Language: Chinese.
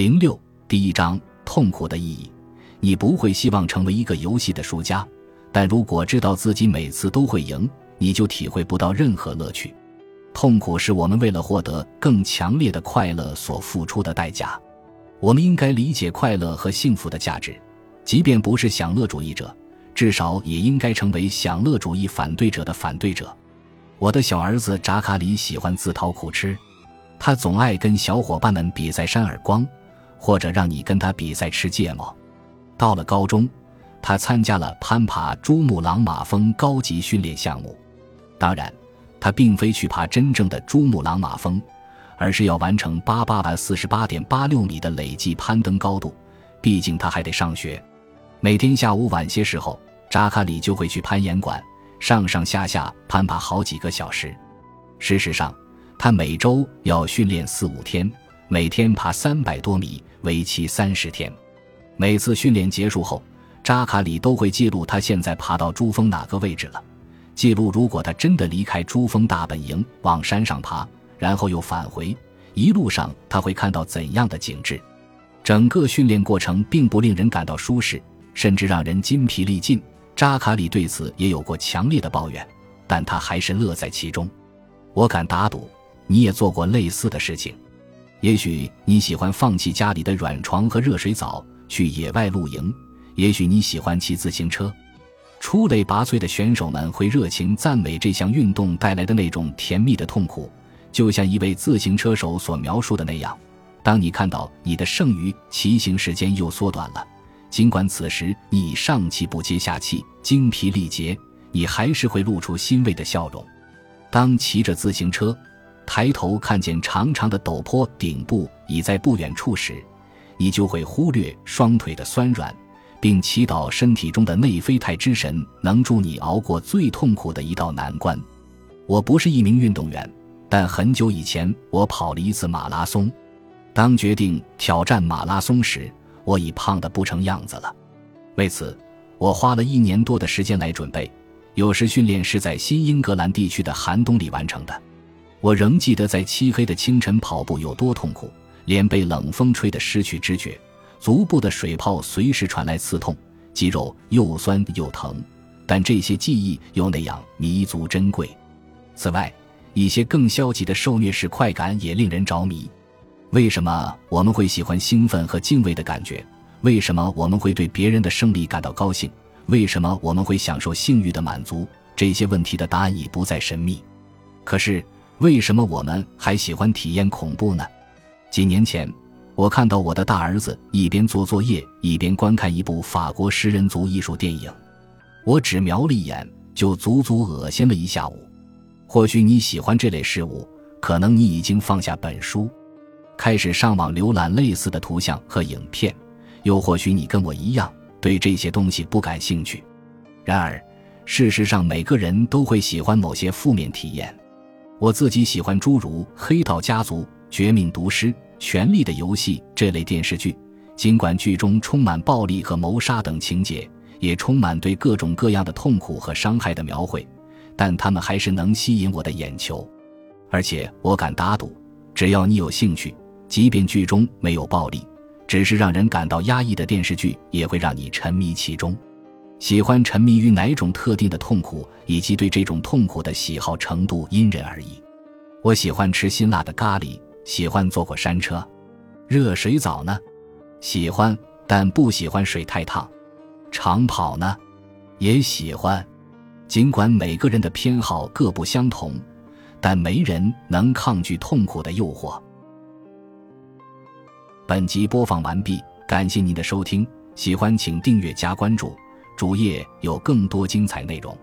零六第一章痛苦的意义。你不会希望成为一个游戏的输家，但如果知道自己每次都会赢，你就体会不到任何乐趣。痛苦是我们为了获得更强烈的快乐所付出的代价。我们应该理解快乐和幸福的价值，即便不是享乐主义者，至少也应该成为享乐主义反对者的反对者。我的小儿子扎卡里喜欢自讨苦吃，他总爱跟小伙伴们比赛扇耳光，或者让你跟他比赛吃芥末。到了高中，他参加了攀爬珠穆朗玛峰高级训练项目。当然，他并非去爬真正的珠穆朗玛峰，而是要完成八八万四十八点八六米的累计攀登高度。毕竟他还得上学。每天下午晚些时候，扎卡里就会去攀岩馆。上上下下攀爬好几个小时，事实上，他每周要训练四五天，每天爬三百多米，为期三十天。每次训练结束后，扎卡里都会记录他现在爬到珠峰哪个位置了，记录如果他真的离开珠峰大本营往山上爬，然后又返回，一路上他会看到怎样的景致。整个训练过程并不令人感到舒适，甚至让人筋疲力尽。扎卡里对此也有过强烈的抱怨，但他还是乐在其中。我敢打赌，你也做过类似的事情。也许你喜欢放弃家里的软床和热水澡去野外露营，也许你喜欢骑自行车。出类拔萃的选手们会热情赞美这项运动带来的那种甜蜜的痛苦，就像一位自行车手所描述的那样：当你看到你的剩余骑行时间又缩短了。尽管此时你上气不接下气、精疲力竭，你还是会露出欣慰的笑容。当骑着自行车，抬头看见长长的陡坡顶部已在不远处时，你就会忽略双腿的酸软，并祈祷身体中的内啡肽之神能助你熬过最痛苦的一道难关。我不是一名运动员，但很久以前我跑了一次马拉松。当决定挑战马拉松时，我已胖得不成样子了，为此，我花了一年多的时间来准备。有时训练是在新英格兰地区的寒冬里完成的。我仍记得在漆黑的清晨跑步有多痛苦，脸被冷风吹得失去知觉，足部的水泡随时传来刺痛，肌肉又酸又疼。但这些记忆又那样弥足珍贵。此外，一些更消极的受虐式快感也令人着迷。为什么我们会喜欢兴奋和敬畏的感觉？为什么我们会对别人的胜利感到高兴？为什么我们会享受性欲的满足？这些问题的答案已不再神秘。可是，为什么我们还喜欢体验恐怖呢？几年前，我看到我的大儿子一边做作业一边观看一部法国食人族艺术电影，我只瞄了一眼就足足恶心了一下午。或许你喜欢这类事物，可能你已经放下本书。开始上网浏览类似的图像和影片，又或许你跟我一样对这些东西不感兴趣。然而，事实上每个人都会喜欢某些负面体验。我自己喜欢诸如《黑道家族》《绝命毒师》《权力的游戏》这类电视剧，尽管剧中充满暴力和谋杀等情节，也充满对各种各样的痛苦和伤害的描绘，但他们还是能吸引我的眼球。而且，我敢打赌，只要你有兴趣。即便剧中没有暴力，只是让人感到压抑的电视剧，也会让你沉迷其中。喜欢沉迷于哪种特定的痛苦，以及对这种痛苦的喜好程度，因人而异。我喜欢吃辛辣的咖喱，喜欢坐过山车、热水澡呢，喜欢，但不喜欢水太烫。长跑呢，也喜欢。尽管每个人的偏好各不相同，但没人能抗拒痛苦的诱惑。本集播放完毕，感谢您的收听，喜欢请订阅加关注，主页有更多精彩内容。